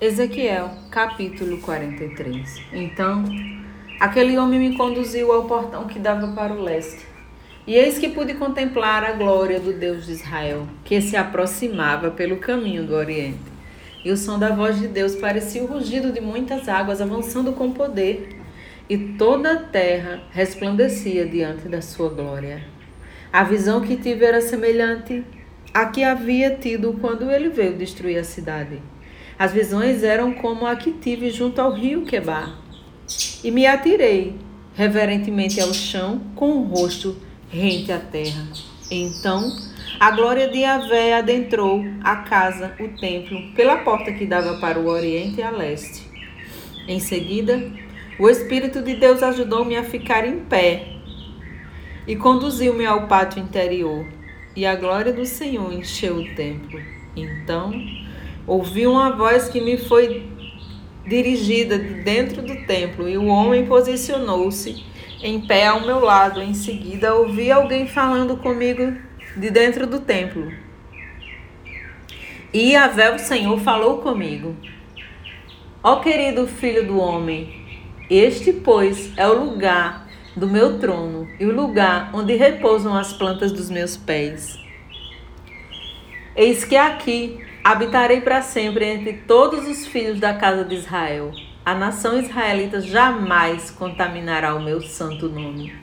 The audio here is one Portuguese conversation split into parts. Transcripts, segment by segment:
Ezequiel, capítulo 43. Então, aquele homem me conduziu ao portão que dava para o leste. E eis que pude contemplar a glória do Deus de Israel, que se aproximava pelo caminho do oriente. E o som da voz de Deus parecia o rugido de muitas águas avançando com poder, e toda a terra resplandecia diante da sua glória. A visão que tive era semelhante à que havia tido quando ele veio destruir a cidade. As visões eram como a que tive junto ao rio Quebar. E me atirei reverentemente ao chão, com o rosto rente à terra. Então, a glória de Yahvé adentrou a casa, o templo, pela porta que dava para o oriente e a leste. Em seguida, o Espírito de Deus ajudou-me a ficar em pé e conduziu-me ao pátio interior, e a glória do Senhor encheu o templo. Então, Ouvi uma voz que me foi dirigida de dentro do templo, e o homem posicionou-se em pé ao meu lado. Em seguida, ouvi alguém falando comigo de dentro do templo. E Yahvé, o Senhor, falou comigo: Ó querido filho do homem, este, pois, é o lugar do meu trono e o lugar onde repousam as plantas dos meus pés. Eis que aqui Habitarei para sempre entre todos os filhos da casa de Israel. A nação israelita jamais contaminará o meu santo nome.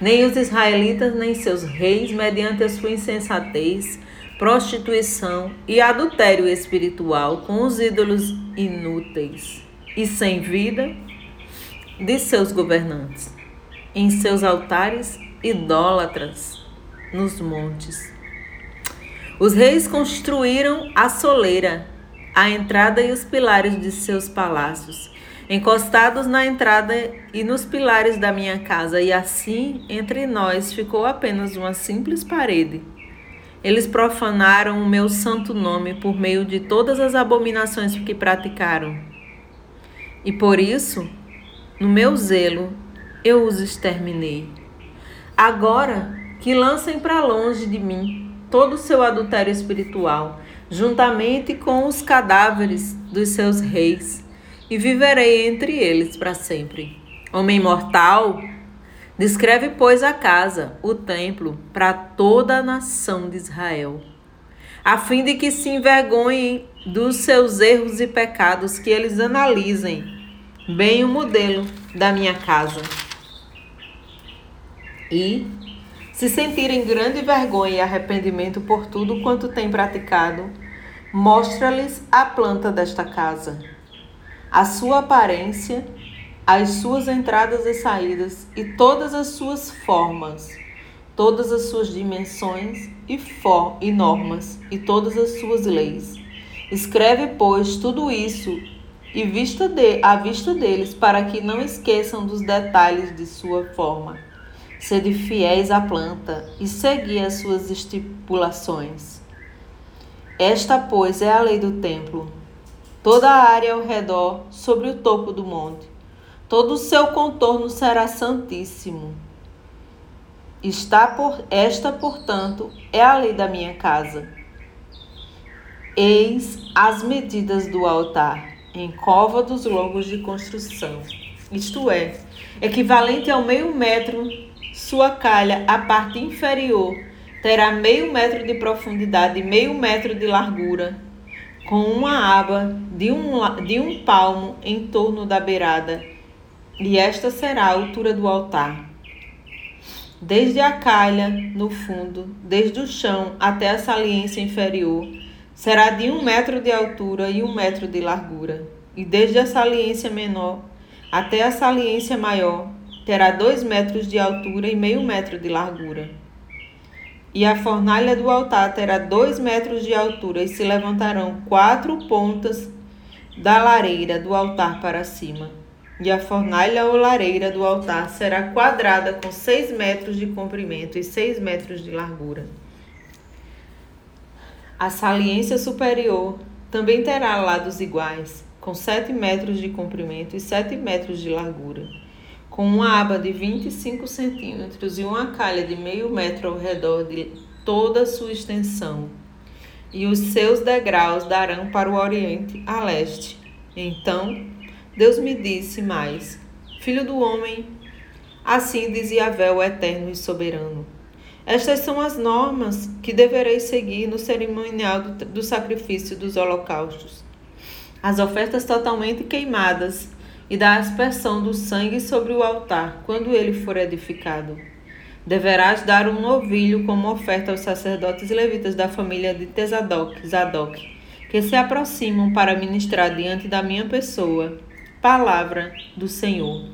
Nem os israelitas, nem seus reis, mediante a sua insensatez, prostituição e adultério espiritual com os ídolos inúteis e sem vida de seus governantes, em seus altares idólatras nos montes os reis construíram a soleira, a entrada e os pilares de seus palácios, encostados na entrada e nos pilares da minha casa, e assim entre nós ficou apenas uma simples parede. Eles profanaram o meu santo nome por meio de todas as abominações que praticaram. E por isso, no meu zelo, eu os exterminei. Agora que lancem para longe de mim todo o seu adultério espiritual, juntamente com os cadáveres dos seus reis, e viverei entre eles para sempre. Homem mortal, descreve, pois, a casa, o templo, para toda a nação de Israel, a fim de que se envergonhem dos seus erros e pecados, que eles analisem bem o modelo da minha casa. E se sentirem grande vergonha e arrependimento por tudo quanto têm praticado, mostra-lhes a planta desta casa, a sua aparência, as suas entradas e saídas e todas as suas formas, todas as suas dimensões e, for, e normas e todas as suas leis. Escreve, pois, tudo isso e vista de, à vista deles, para que não esqueçam dos detalhes de sua forma Sede fiéis à planta e segui as suas estipulações. Esta, pois, é a lei do templo. Toda a área ao redor, sobre o topo do monte, todo o seu contorno será santíssimo. Está por esta, portanto, é a lei da minha casa. Eis as medidas do altar em cova dos longos de construção, isto é, equivalente ao meio metro sua calha, a parte inferior, terá meio metro de profundidade e meio metro de largura, com uma aba de um, de um palmo em torno da beirada, e esta será a altura do altar. Desde a calha, no fundo, desde o chão até a saliência inferior, será de um metro de altura e um metro de largura, e desde a saliência menor até a saliência maior, terá dois metros de altura e meio metro de largura. E a fornalha do altar terá dois metros de altura e se levantarão quatro pontas da lareira do altar para cima. E a fornalha ou lareira do altar será quadrada com seis metros de comprimento e seis metros de largura. A saliência superior também terá lados iguais, com sete metros de comprimento e sete metros de largura com uma aba de 25 centímetros e uma calha de meio metro ao redor de toda a sua extensão. E os seus degraus darão para o oriente a leste, Então Deus me disse mais: Filho do homem, assim diz Yahvé, o eterno e soberano. Estas são as normas que deverei seguir no cerimonial do, do sacrifício dos holocaustos. As ofertas totalmente queimadas e da aspersão do sangue sobre o altar, quando ele for edificado. Deverás dar um novilho como oferta aos sacerdotes levitas da família de Tesadoc, Zadok, que se aproximam para ministrar diante da minha pessoa. Palavra do Senhor.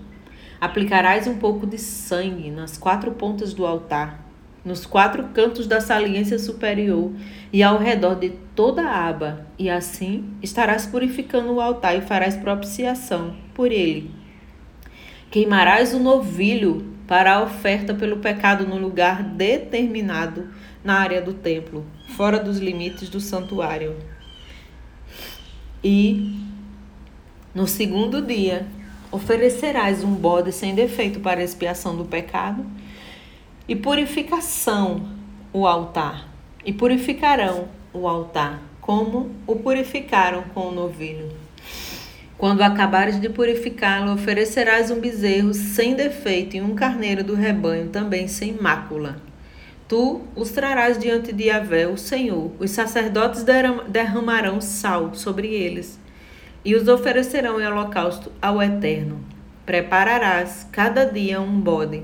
Aplicarás um pouco de sangue nas quatro pontas do altar, nos quatro cantos da saliência superior e ao redor de toda a aba, e assim estarás purificando o altar e farás propiciação por ele. Queimarás o novilho para a oferta pelo pecado no lugar determinado na área do templo, fora dos limites do santuário. E no segundo dia oferecerás um bode sem defeito para expiação do pecado e purificação o altar, e purificarão o altar, como o purificaram com o novilho. Quando acabares de purificá-lo, oferecerás um bezerro sem defeito e um carneiro do rebanho também sem mácula. Tu os trarás diante de Yahvé, o Senhor. Os sacerdotes derramarão sal sobre eles e os oferecerão em holocausto ao Eterno. Prepararás cada dia um bode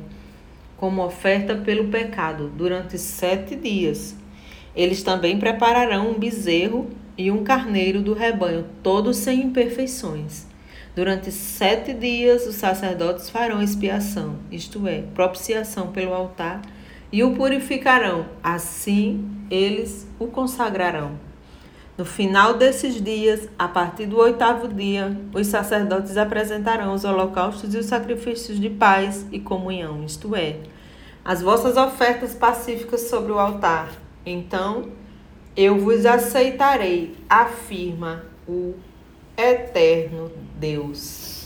como oferta pelo pecado durante sete dias. Eles também prepararão um bezerro e um carneiro do rebanho, todos sem imperfeições. Durante sete dias os sacerdotes farão expiação, isto é, propiciação pelo altar, e o purificarão. Assim eles o consagrarão. No final desses dias, a partir do oitavo dia, os sacerdotes apresentarão os holocaustos e os sacrifícios de paz e comunhão, isto é, as vossas ofertas pacíficas sobre o altar. Então eu vos aceitarei, afirma o eterno Deus.